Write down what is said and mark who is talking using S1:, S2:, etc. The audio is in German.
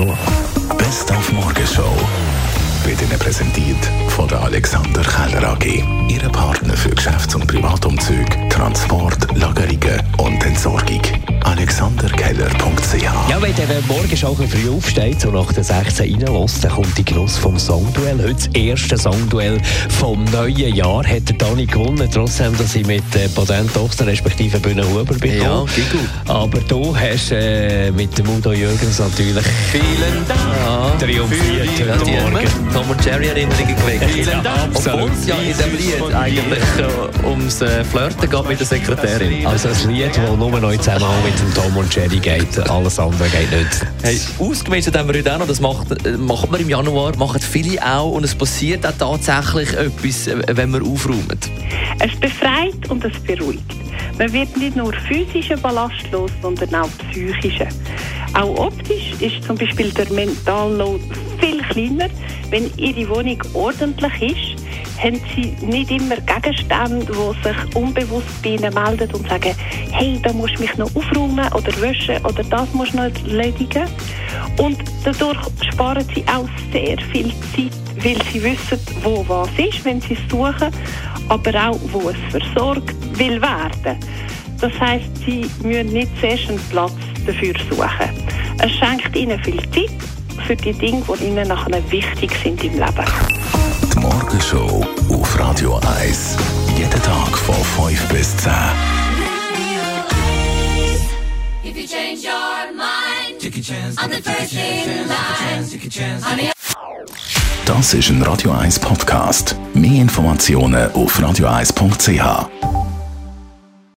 S1: Januar.
S2: Best auf Morgenshow wird Ihnen präsentiert von der Alexander Keller AG. Ihre Partner für Geschäfts- und Privatumzüge, Transport, Lagerungen und Entsorgung.
S1: Wenn der morgen schon ein früh aufsteht, so nach der 16 reinlässt, dann kommt die Genuss vom Songduell. Heute das erste Songduell vom neuen Jahr hat der Dani gewonnen, trotzdem, dass ich mit äh, Patent Tochter respektive Bühne Huber bin.
S3: Ja, gut.
S1: Aber du hast äh, mit dem Udo Jürgens natürlich
S3: Vielen Dank.
S1: triumphiert
S3: Ja,
S1: heute
S3: die
S1: Morgen.
S3: Tom und Jerry Erinnerungen geweckt.
S1: Vielen Dank.
S3: Obwohl es ja in diesem Lied eigentlich äh, ums äh, Flirten geht mit der Sekretärin.
S1: Also ein Lied, das nur noch in Zusammenhang mit dem Tom und Jerry geht. Alles andere geht nicht.
S3: Hey, ausgemistet haben wir heute auch noch, das macht, äh, macht man im Januar, machen viele auch und es passiert auch tatsächlich etwas, äh, wenn wir aufräumen.
S4: Es befreit und es beruhigt. Man wird nicht nur physischen Ballast los, sondern auch psychischen. Auch optisch ist zum Beispiel der Mentalload viel kleiner. Wenn Ihre Wohnung ordentlich ist, haben Sie nicht immer Gegenstände, die sich unbewusst bei Ihnen melden und sagen, hey, da musst du mich noch aufräumen oder waschen oder das musst du noch erledigen. Und dadurch sparen Sie auch sehr viel Zeit, weil Sie wissen, wo was ist, wenn Sie es suchen, aber auch, wo es versorgt will werden. Das heißt, Sie müssen nicht zuerst einen Platz dafür suchen. Es schenkt Ihnen viel Zeit für die Dinge, die Ihnen nachher wichtig sind im Leben.
S2: Die Morgenshow auf Radio 1. Jeden Tag von 5 bis 10.
S5: change your mind, I'm the first in line. Honey,
S2: Das ist ein Radio 1 Podcast. Mehr Informationen auf radio1.ch.